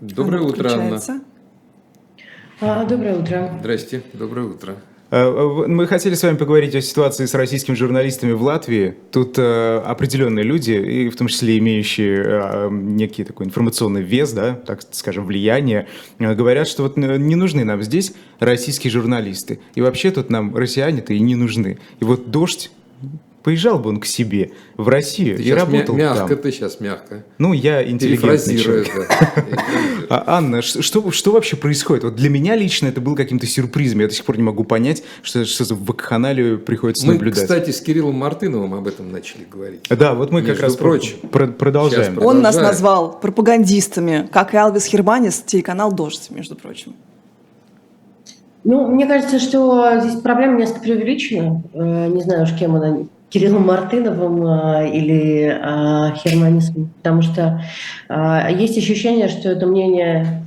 Доброе утро, Анна. А, доброе утро. Здрасте, доброе утро. Э, мы хотели с вами поговорить о ситуации с российскими журналистами в Латвии. Тут э, определенные люди, и в том числе имеющие э, некий такой информационный вес, да, так скажем, влияние, э, говорят, что вот э, не нужны нам здесь российские журналисты. И вообще тут нам россияне-то и не нужны. И вот «Дождь» Поезжал бы он к себе в Россию ты и работал мя- мягко, там. ты сейчас мягко. Ну, я интеллигентный человек. А, Анна, что, что вообще происходит? Вот для меня лично это был каким-то сюрпризом. Я до сих пор не могу понять, что, что за вакханалию приходится Мы, наблюдать. кстати, с Кириллом Мартыновым об этом начали говорить. Да, вот мы Между как раз прочим. про- продолжаем. Он нас назвал пропагандистами, как и Алвис Херманис, телеканал «Дождь», между прочим. Ну, мне кажется, что здесь проблема несколько преувеличена. Э, Не знаю уж, кем она, Кириллом Мартыновым э, или э, Херманисом, потому что э, есть ощущение, что это мнение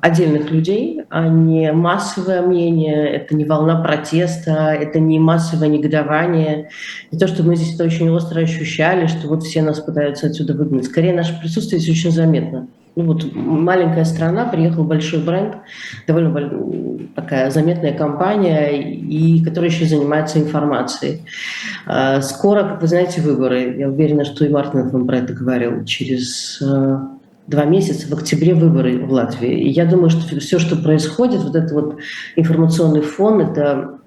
отдельных людей, а не массовое мнение, это не волна протеста, это не массовое негодование. Не то, что мы здесь это очень остро ощущали, что вот все нас пытаются отсюда выгнать. Скорее, наше присутствие здесь очень заметно. Ну вот маленькая страна, приехал большой бренд, довольно такая заметная компания, и которая еще занимается информацией. А, Скоро, как вы знаете, выборы. Я уверена, что и Мартинов вам про это говорил. Через э, два месяца, в октябре выборы в Латвии. И я думаю, что все, что происходит, вот этот вот информационный фон, это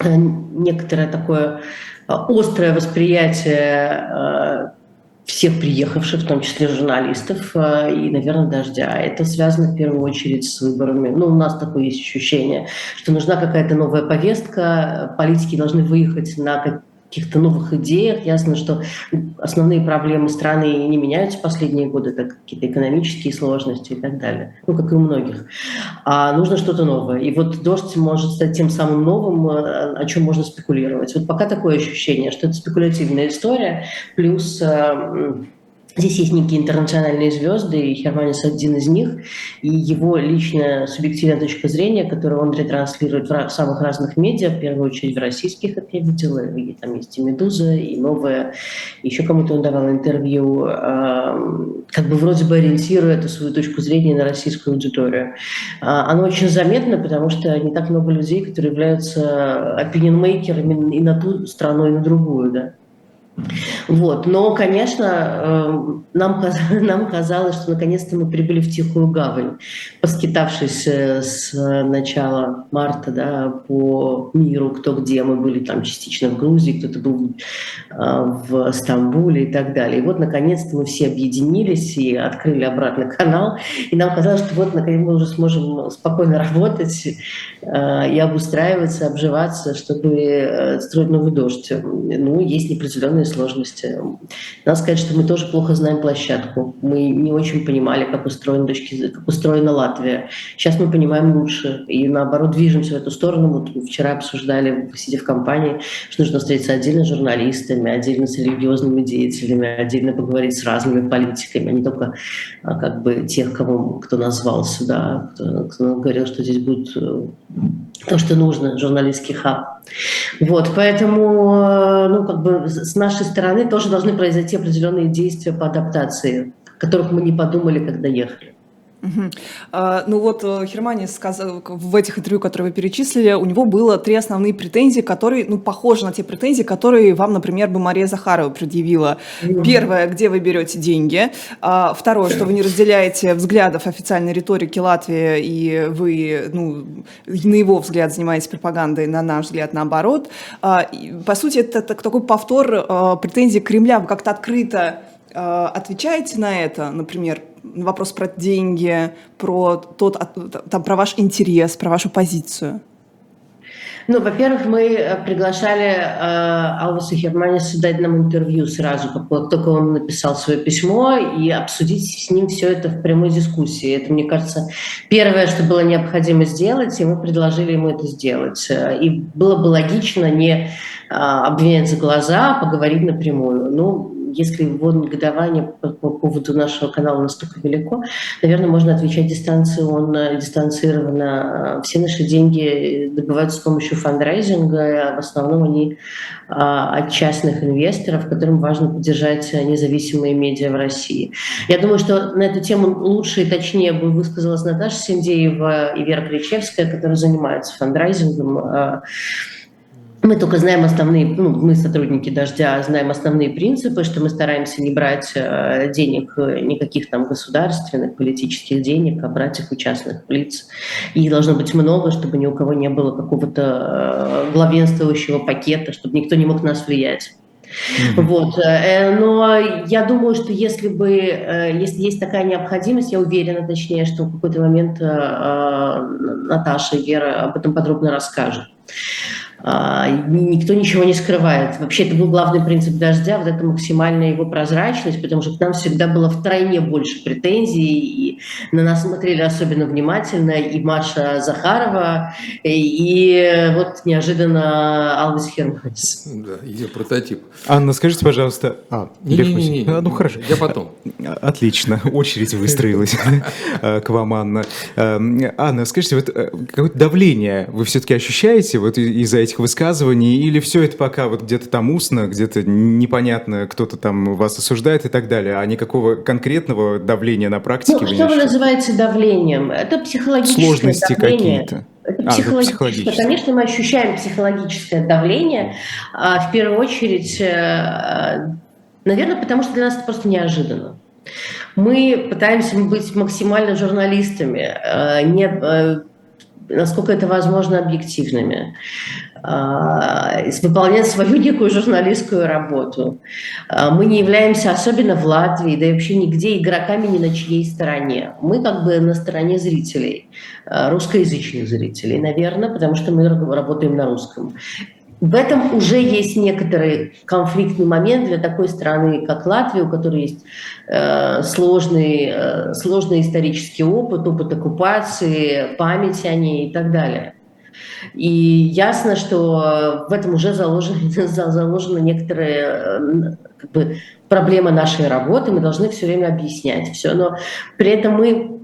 э, некоторое такое э, острое восприятие всех приехавших, в том числе журналистов э, и, наверное, дождя. Это связано в первую очередь с выборами. Ну, у нас такое есть ощущение, что нужна какая-то новая повестка, политики должны выехать на каких-то новых идеях. Ясно, что основные проблемы страны не меняются последние годы, это какие-то экономические сложности и так далее, ну, как и у многих. А нужно что-то новое. И вот дождь может стать тем самым новым, э, о чем можно спекулировать. Вот пока такое ощущение, что это спекулятивная история, плюс э, Здесь есть некие интернациональные звезды, и Херманис один из них, и его личная субъективная точка зрения, которую он ретранслирует в самых разных медиа, в первую очередь в российских, как я видела, и там есть и «Медуза», и «Новая», еще кому-то он давал интервью, как бы вроде бы ориентируя эту свою точку зрения на российскую аудиторию. А, Оно очень заметно, потому что не так много людей, которые являются opinion-мейкерами и на ту страну, и на другую, да. Вот. Но, конечно, э, нам, нам казалось, что наконец-то мы прибыли в Тихую Гавань, поскитавшись э, с начала марта да, по миру, кто где. Мы были там частично в Грузии, кто-то был э, в Стамбуле и так далее. И вот, наконец-то, мы все объединились и открыли обратно канал. И нам казалось, что вот, наконец, мы уже сможем спокойно работать э, и обустраиваться, обживаться, чтобы э, строить новый дождь. Ну, есть неопределенные сложности. Надо сказать, что мы тоже плохо знаем площадку. Мы не очень понимали, как устроена, точки, как устроена Латвия. Сейчас мы понимаем лучше и, наоборот, движемся в эту сторону. Вот вчера обсуждали, сидя в компании, что нужно встретиться отдельно с журналистами, отдельно с религиозными деятелями, отдельно поговорить с разными политиками, а не только а, как бы тех, кого, кто назвал сюда, кто, кто говорил, что здесь будет э, то, что нужно, журналистский хаб. Вот, поэтому, э, ну, как бы с нашей стороны тоже должны произойти определенные действия по адаптации, которых мы не подумали, когда ехали. Мгм. А, Ну вот э, Херманис сказал в этих интервью, которые вы перечислили, у него было три основные претензии, которые, ну, похожи на те претензии, которые вам, например, бы Мария Захарова предъявила. Первое, где вы берете деньги. А, Второе, что вы не разделяете взглядов официальной риторики Латвии, и вы, ну, на его взгляд занимаетесь пропагандой, на наш взгляд наоборот. А, и, По сути, это так- такой повтор э, претензий Кремля. Вы как-то открыто отвечаете на это, например, на вопрос про деньги, про тот, от- там, про ваш интерес, про вашу позицию? Ну, во-первых, мы э, приглашали э, Алваса Херманиса дать нам интервью сразу, как только он написал свое письмо, и обсудить с ним все это в прямой дискуссии. Это, мне кажется, первое, что было необходимо сделать, и мы предложили ему это сделать. Э, И было бы логично не э, обвинять за глаза, а поговорить напрямую. Ну, если его негодование по, по поводу нашего канала настолько велико, наверное, можно отвечать дистанционно, дистанцированно. Все наши деньги добываются с помощью фандрайзинга, в основном они а, от частных инвесторов, которым важно поддержать независимые медиа в России. Я думаю, что на эту тему лучше и точнее бы высказалась Наташа Синдеева и Вера Кричевская, которые занимаются фандрайзингом. Мы только знаем основные, ну, мы сотрудники «Дождя» знаем основные принципы, что мы стараемся не брать э, денег, э, никаких там государственных, политических денег, а брать их у частных лиц. И должно быть много, чтобы ни у кого не было какого-то э, главенствующего пакета, чтобы никто не мог нас влиять. Mm-hmm. Вот. Но я думаю, что если бы, если есть такая необходимость, я уверена, точнее, что в какой-то момент Наташа и Вера об этом подробно расскажут. А, никто ничего не скрывает. Вообще это был главный принцип «Дождя», вот эта максимальная его прозрачность, потому что к нам всегда было втройне больше претензий, и на нас смотрели особенно внимательно и Маша Захарова, и вот неожиданно Алвис Херманис. Да, ее прототип. Анна, скажите, пожалуйста... А, не, не, не, не, а, ну хорошо. Я потом. Отлично, очередь выстроилась к вам, Анна. Эм, Анна, скажите, вот э, какое-то давление вы все-таки ощущаете вот из-за этих этих высказываний, или все это пока вот где-то там устно, где-то непонятно, кто-то там вас осуждает и так далее, а никакого конкретного давления на практике ну, что вы называете давлением? Это психологическое Сложности давление. какие-то. Это а, психологическое. психологическое. Конечно, мы ощущаем психологическое давление, а в первую очередь, э, наверное, потому что для нас это просто неожиданно. Мы пытаемся быть максимально журналистами, э, не э, насколько это возможно, объективными, выполнять свою некую журналистскую работу. А, мы не являемся, особенно в Латвии, да и вообще нигде, игроками ни на чьей стороне. Мы как бы на стороне зрителей, а, русскоязычных зрителей, наверное, потому что мы работаем на русском. В этом уже есть некоторый конфликтный момент для такой страны, как Латвия, у которой есть э, сложный, э, сложный исторический опыт, опыт оккупации, память о ней и так далее. И ясно, что в этом уже заложены, заложена некоторая э, как бы, проблема нашей работы, мы должны все время объяснять все, но при этом мы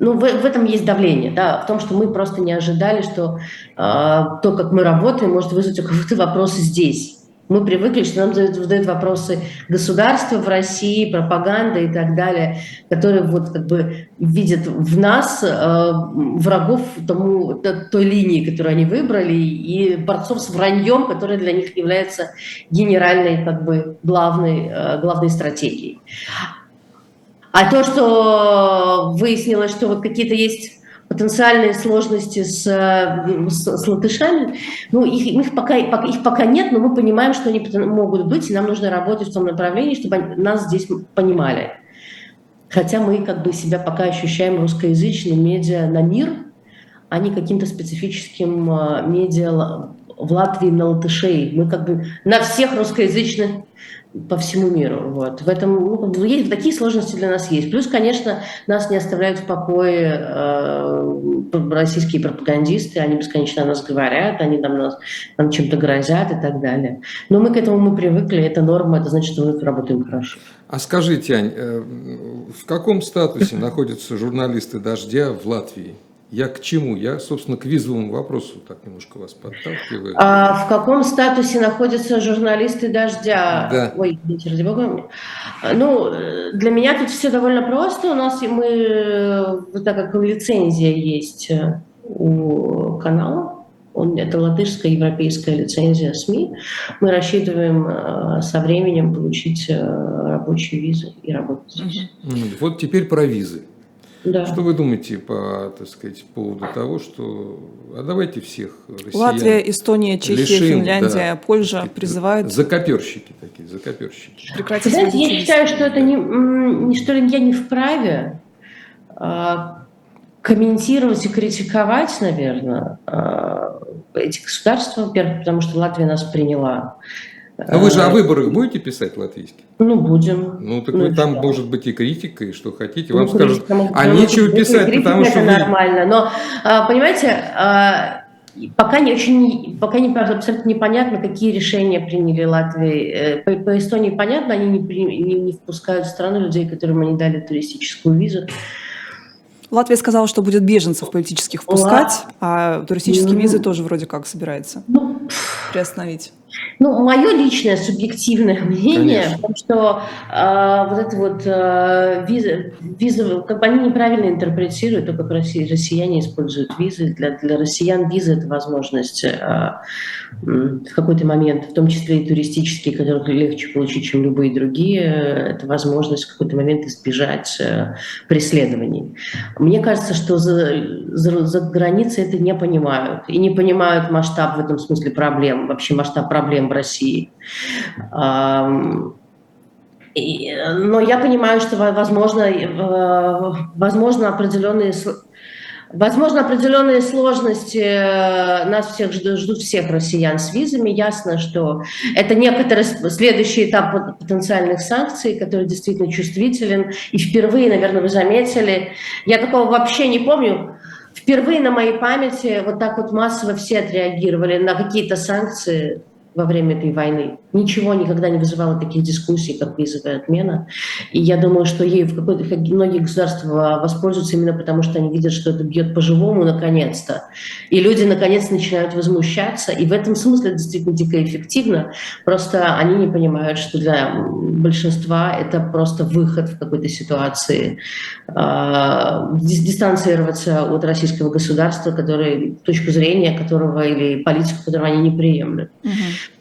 ну, в, в этом есть давление, да, в том, что мы просто не ожидали, что э, то, как мы работаем, может вызвать у кого-то вопросы здесь. Мы привыкли, что нам задают, задают вопросы государства в России, пропаганда и так далее, которые вот как бы видят в нас э, врагов тому, той линии, которую они выбрали, и борцов с враньем, которая для них является генеральной, как бы главной, э, главной стратегией. А то, что выяснилось, что вот какие-то есть потенциальные сложности с, с, с латышами, ну, их, их, пока, их пока нет, но мы понимаем, что они могут быть, и нам нужно работать в том направлении, чтобы нас здесь понимали. Хотя мы как бы себя пока ощущаем русскоязычным медиа на мир, а не каким-то специфическим а, медиа в Латвии на латышей. Мы как бы на всех русскоязычных по всему миру. Вот. В этом ну, есть, такие сложности для нас есть. Плюс, конечно, нас не оставляют в покое э, российские пропагандисты, они бесконечно о нас говорят, они там нас нам чем-то грозят и так далее. Но мы к этому мы привыкли, это норма, это значит, что мы работаем хорошо. А скажите, Ань, э, в каком статусе находятся журналисты «Дождя» в Латвии? Я к чему? Я, собственно, к визовому вопросу так немножко вас подталкиваю. А в каком статусе находятся журналисты «Дождя»? Да. Ой, извините, ради бога. Ну, для меня тут все довольно просто. У нас мы, так как лицензия есть э, у канала, он, это латышская европейская лицензия СМИ, мы рассчитываем э, со временем получить э, рабочие визы и работать здесь. Вот теперь про визы. Да. Что вы думаете по, так сказать, поводу того, что а давайте всех россиян Латвия, Эстония, Чехия, лишим, Финляндия, да, Польша сказать, призывают закоперщики такие, закоперщики. прекратить Знаете, я считаю, что это не, что ли я не вправе а, комментировать и критиковать, наверное, а, эти государства, во-первых, потому что Латвия нас приняла. А вы же о выборах будете писать латвийский? Ну, будем. Ну, так Ну, вы там что? может быть и критика, и что хотите. Ну, Вам скажут, критика, а ну, нечего писать, критика потому что это вы... нормально. Но, а, понимаете, а, Пока не очень, пока не абсолютно непонятно, какие решения приняли Латвии. По, по Эстонии понятно, они не, не, не впускают в страну людей, которым они дали туристическую визу. Латвия сказала, что будет беженцев политических впускать, Ла... а туристические ну, визы тоже вроде как собирается ну, приостановить. Ну, мое личное субъективное мнение, Конечно. потому что э, вот это вот э, виза, виза, как бы они неправильно интерпретируют то, как россия, россияне используют визы. Для, для россиян виза – это возможность э, в какой-то момент, в том числе и туристические, которых легче получить, чем любые другие, это возможность в какой-то момент избежать э, преследований. Мне кажется, что за, за, за границей это не понимают. И не понимают масштаб в этом смысле проблем, вообще масштаб проблем в России. Но я понимаю, что возможно, возможно определенные Возможно, определенные сложности э, нас всех ждут, ждут всех россиян с визами. Ясно, что это некоторый следующий этап потенциальных санкций, который действительно чувствителен. И впервые, наверное, вы заметили, я такого вообще не помню, впервые на моей памяти вот так вот массово все отреагировали на какие-то санкции во время этой войны. Ничего никогда не вызывало таких дискуссий, как визовая отмена. И я думаю, что ей в какой-то многие государства воспользуются именно потому, что они видят, что это бьет по-живому наконец-то. И люди наконец начинают возмущаться. И в этом смысле действительно дико эффективно. Просто они не понимают, что для большинства это просто выход в какой-то ситуации. Э, дистанцироваться от российского государства, который, точку зрения которого или политику которого они не приемлют. Угу.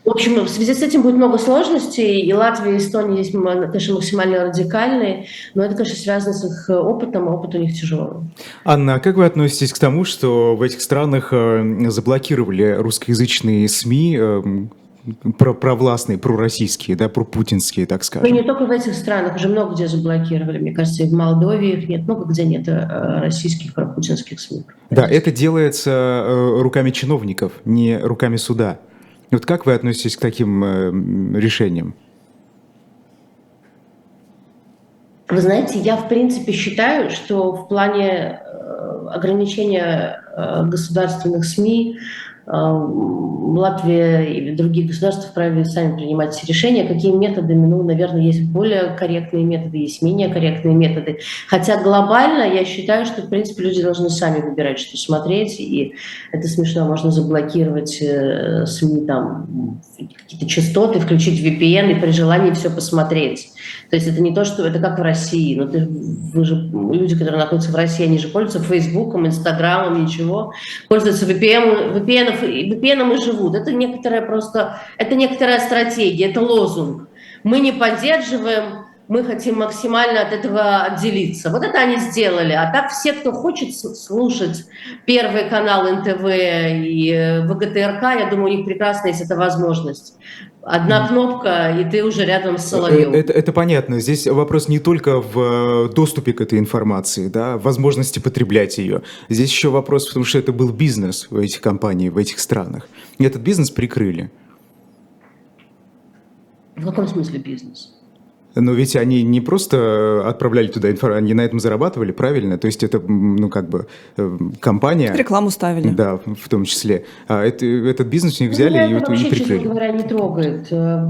В общем, в связи с этим будет много сложностей, и Латвия и Эстония здесь, конечно, максимально радикальные, но это, конечно, связано с их опытом, а опыт у них тяжелый. Анна, а как вы относитесь к тому, что в этих странах э, заблокировали русскоязычные СМИ, э, про провластные, пророссийские, да, пропутинские, так скажем. Ну, не только в этих странах, уже много где заблокировали. Мне кажется, и в Молдове их нет, много где нет э, российских пропутинских СМИ. Да, это делается руками чиновников, не руками суда. Вот как вы относитесь к таким э, решениям? Вы знаете, я в принципе считаю, что в плане э, ограничения э, государственных СМИ Латвия и другие государства вправе сами принимать решения. Какими методами? Ну, наверное, есть более корректные методы, есть менее корректные методы. Хотя глобально я считаю, что, в принципе, люди должны сами выбирать, что смотреть. И это смешно, можно заблокировать э, СМИ, там, какие-то частоты, включить VPN и при желании все посмотреть. То есть это не то, что это как в России. Но ты, вы же, люди, которые находятся в России, они же пользуются Фейсбуком, Инстаграмом, ничего. Пользуются VPN, VPN, VPN и живут. Это некоторая просто, это некоторая стратегия, это лозунг. Мы не поддерживаем мы хотим максимально от этого отделиться. Вот это они сделали. А так все, кто хочет слушать Первый канал НТВ и э, ВГТРК, я думаю, у них прекрасно есть эта возможность. Одна кнопка, и ты уже рядом с. Э, это, это понятно. Здесь вопрос не только в э, доступе к этой информации, да, возможности потреблять ее. Здесь еще вопрос в том, что это был бизнес в этих компаниях, в этих странах. И этот бизнес прикрыли. В каком смысле бизнес? Но ведь они не просто отправляли туда информацию, они на этом зарабатывали, правильно? То есть это, ну, как бы, э, компания... Рекламу ставили. Да, в том числе. А это, этот бизнес у них взяли ну, и, вообще, и прикрыли. честно говоря, не трогает. Э,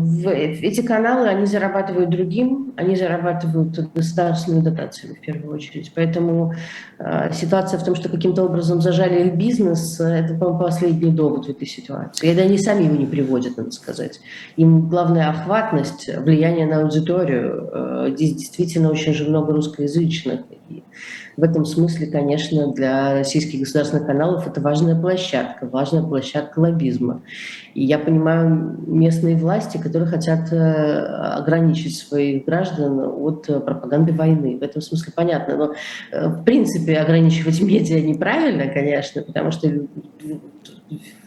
эти каналы, они зарабатывают другим, они зарабатывают государственную дотацию в первую очередь. Поэтому э, ситуация в том, что каким-то образом зажали их бизнес, это, по-моему, последний довод в этой ситуации. И они сами его не приводят, надо сказать. Им главная охватность, влияние на аудиторию, Э, здесь действительно очень же много русскоязычных. И в этом смысле, конечно, для российских государственных каналов это важная площадка, важная площадка лоббизма. И я понимаю местные власти, которые хотят э, ограничить своих граждан от пропаганды войны. В этом смысле понятно. Но, э, в принципе, ограничивать медиа неправильно, конечно, потому что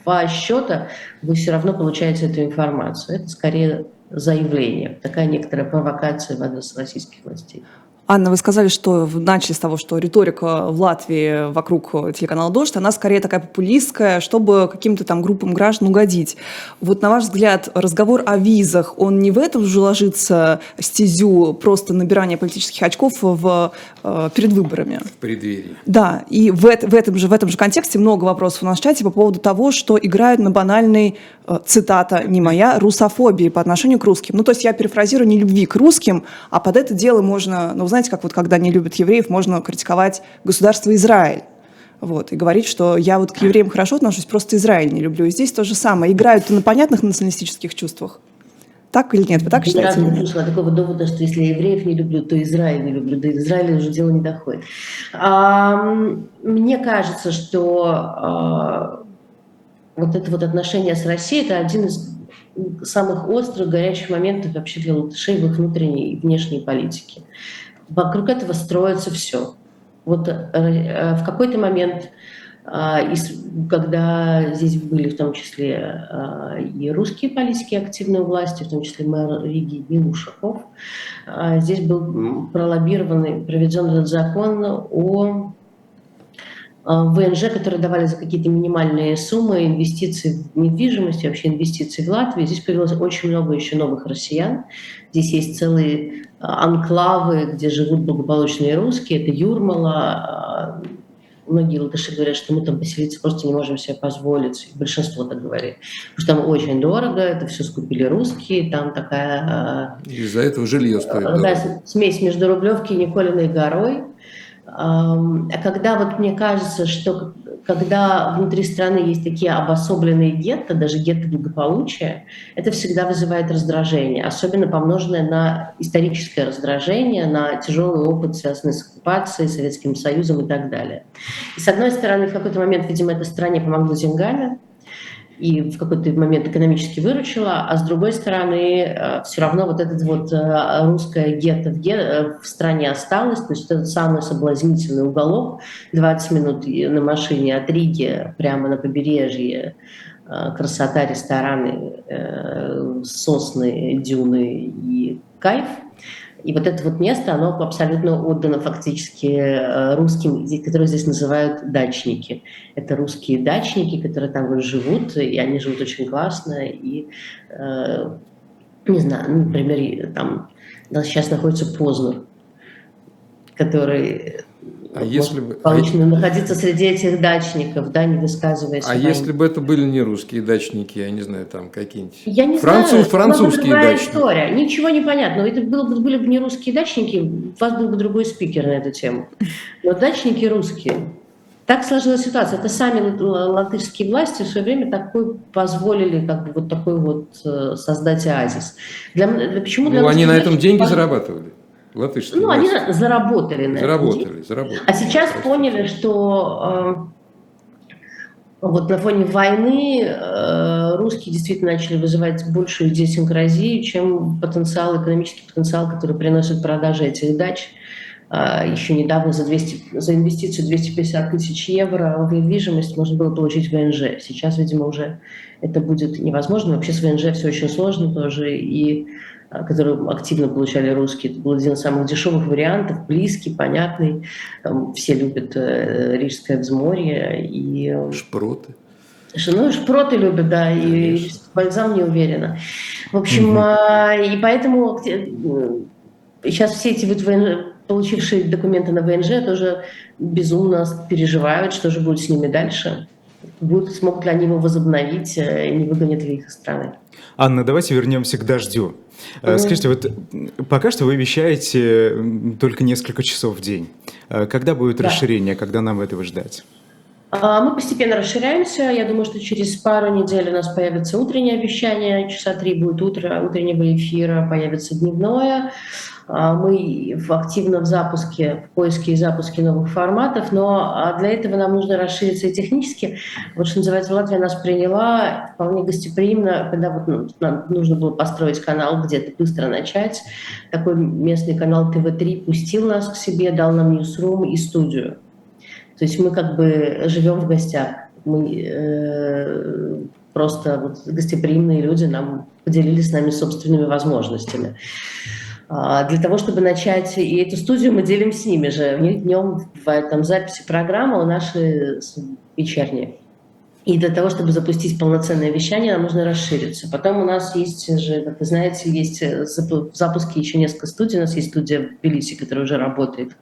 по счета вы все равно получаете эту информацию. Это скорее заявление, такая некоторая провокация в адрес российских властей. Анна, вы сказали, что начали с того, что риторика в Латвии вокруг телеканала «Дождь», она скорее такая популистская, чтобы каким-то там группам граждан угодить. Вот на ваш взгляд, разговор о визах, он не в этом же ложится стезю просто набирания политических очков в, э, перед выборами? В преддверии. Да, и в, в этом же, в этом же контексте много вопросов у нас в чате по поводу того, что играют на банальной, э, цитата не моя, русофобии по отношению к русским. Ну, то есть я перефразирую не любви к русским, а под это дело можно, ну, знаете, как вот когда не любят евреев, можно критиковать государство Израиль. Вот, и говорить, что я вот к евреям хорошо отношусь, просто Израиль не люблю. И здесь то же самое. Играют на понятных националистических чувствах. Так или нет? Вы так считаете? разу не слышала такого довода, что если я евреев не люблю, то Израиль не люблю. До Израиля уже дело не доходит. А, мне кажется, что а, вот это вот отношение с Россией – это один из самых острых, горячих моментов вообще для латышей в их внутренней и внешней политике. Вокруг этого строится все. Вот э, э, в какой-то момент и с- когда здесь были в том числе и русские политики активные у власти, в том числе мэр Риги Мил Ушаков, а, здесь был м, пролоббированный, проведен этот закон о ВНЖ, которые давали за какие-то минимальные суммы инвестиций в недвижимость, и вообще инвестиций в Латвию. Здесь появилось очень много еще новых россиян. Здесь есть целые анклавы, где живут благополучные русские. Это Юрмала. а, Многие латыши говорят, что мы там поселиться просто не можем себе позволить. Большинство так говорит. Потому что там очень дорого, это все скупили русские. Там такая а, Из-за этого жилье стоит дорого. с- смесь между Рублевки и Николиной горой. А когда вот мне кажется, что когда внутри страны есть такие обособленные гетто, даже гетто благополучия, это всегда вызывает раздражение, особенно помноженное на историческое раздражение, на тяжелый опыт, связанный с оккупацией, Советским Союзом и так далее. И с одной стороны, в какой-то момент, видимо, этой стране помогло деньгами, и в какой-то момент экономически выручила, а с другой стороны, все равно вот этот вот э, русское гетто в, ге- э, в стране осталось, то есть этот самый соблазнительный уголок, 20 минут на машине от Риги прямо на побережье, э, красота, рестораны, э, сосны, дюны и кайф. И вот это вот место, оно абсолютно отдано фактически э, русским, которые здесь называют дачники. Это русские дачники, которые там вот живут, и они живут очень классно. И, э, не знаю, ну, например, там сейчас находится Познер, который А если бы- получено находиться среди этих дачников, да, не высказываясь. А если бы это были не русские дачники, я не знаю, там какие-нибудь Я не Француз- знаю, это была бы французские дачники. история. Ничего не понятно. Это было бы, были бы не русские дачники, у вас был бы другой спикер на эту тему. Но дачники русские. Так сложилась ситуация. Это сами латышские власти в свое время такой позволили, как бы вот такой вот э, создать оазис. Для, для- почему для Ну, они на этом деньги зарабатывали. Латышские Ну, они власти. на- заработали этом заработали, заработали. А сейчас поняли, что э, вот на фоне войны э, русские действительно начали вызывать большую идиосинкразию, чем потенциал, экономический потенциал, который приносит продажи этих дач. Еще недавно за, 200, за инвестицию 250 тысяч евро в недвижимость можно было получить ВНЖ. Сейчас, видимо, уже это будет невозможно. Вообще с ВНЖ все очень сложно тоже. И а, который активно получали русские. Это был один из самых дешевых вариантов, близкий, понятный. Там все любят э, Рижское взморье. И, э, Шпроты. Ну, шпроты любят, да, и Конечно. бальзам не уверена. В общем, а, и поэтому э, сейчас все эти вот получившие документы на ВНЖ тоже безумно переживают, что же будет с ними дальше. Будут, смогут ли они его возобновить, э, не выгонят ли их из страны. Анна, давайте вернемся к дождю. Э. Скажите, вот пока что вы вещаете только несколько часов в день. Э, Когда будет Да. расширение, когда нам этого ждать? А, Мы постепенно расширяемся. Я думаю, что через пару недель у нас появится утреннее вещание. Часа три будет утро утреннего эфира, появится дневное. А, Мы активно в запуске, в поиске и запуске новых форматов, но а, для этого нам нужно расшириться и технически. Вот что называется, Латвия нас приняла вполне гостеприимно, когда вот ну, нам нужно было построить канал, где-то быстро начать. Такой местный канал ТВ-3 пустил нас к себе, дал нам ньюсрум и студию. То есть мы как бы живем в гостях. Мы э, просто вот гостеприимные люди нам поделились с нами собственными возможностями. А, Для того, чтобы начать, и эту студию мы делим с ними же. У них днем в этом записи программы, у наши с- вечерние. И для того, чтобы запустить полноценное вещание, нам нужно расшириться. Потом у нас есть же, как вы знаете, есть э, запу- в запуске еще несколько студий. У нас есть студия в Тбилиси, которая уже работает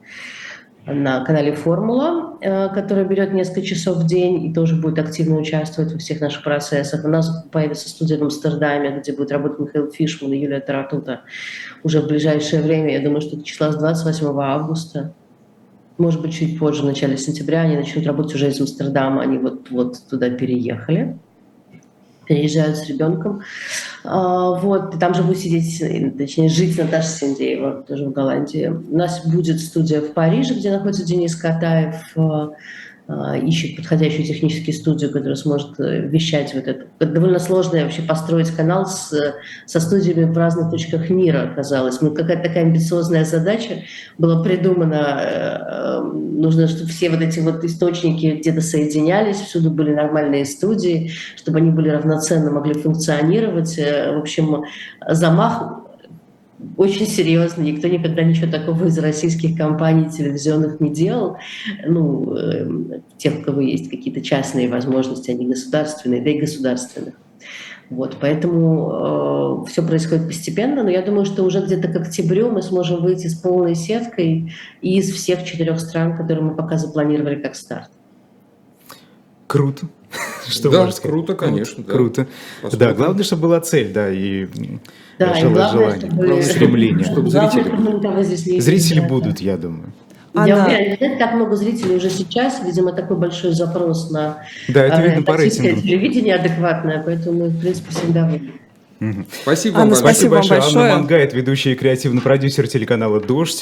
на канале «Формула», э, которая берет несколько часов в день и тоже будет активно участвовать во всех наших процессах. У нас появится студия в Амстердаме, где будет работать Михаил Фишман и Юлия Таратута уже в ближайшее время. Я думаю, что числа с 28 августа. Может быть, чуть позже, в начале сентября, они начнут работать уже из Амстердама. Они вот, вот туда переехали переезжают с ребенком. А, Вот, и там же будет сидеть, точнее, жить Наташа Синдеева, тоже в Голландии. У нас будет студия в Париже, где находится Денис Катаев, а, ищет подходящую техническую студию, которая сможет э, вещать вот это. Это довольно сложно вообще построить канал с, со студиями в разных точках мира, оказалось. Ну, какая-то такая амбициозная задача была придумана. э, э, Нужно, чтобы все вот эти вот источники где-то соединялись, всюду были нормальные студии, чтобы они были равноценно, могли функционировать. Э, В общем, замах очень серьезно. Никто никогда ничего такого из российских компаний телевизионных не делал. Ну, э, тех, у кого есть какие-то частные возможности, не государственные, да и государственных. Вот, поэтому э, все происходит постепенно, но я думаю, что уже где-то к октябрю мы сможем выйти с полной сеткой из всех четырех стран, которые мы пока запланировали как старт. Круто. Что Да, круто, конечно, да. Круто. Посмотрим. Да, главное, чтобы была цель, да, и Да, и жел- главное, желание, чтобы- стремление. Чтобы Главное, зрители- Зрители будут, я думаю. Я Анна- уверена, нет так много зрителей уже сейчас, видимо, такой большой запрос на Да, это э, видно по рейтингу. телевидение адекватное, поэтому мы, в принципе, всем довольны. Спасибо Анна, вам большое. спасибо вам большое. Анна Мангайт, ведущая и креативный продюсер телеканала «Дождь».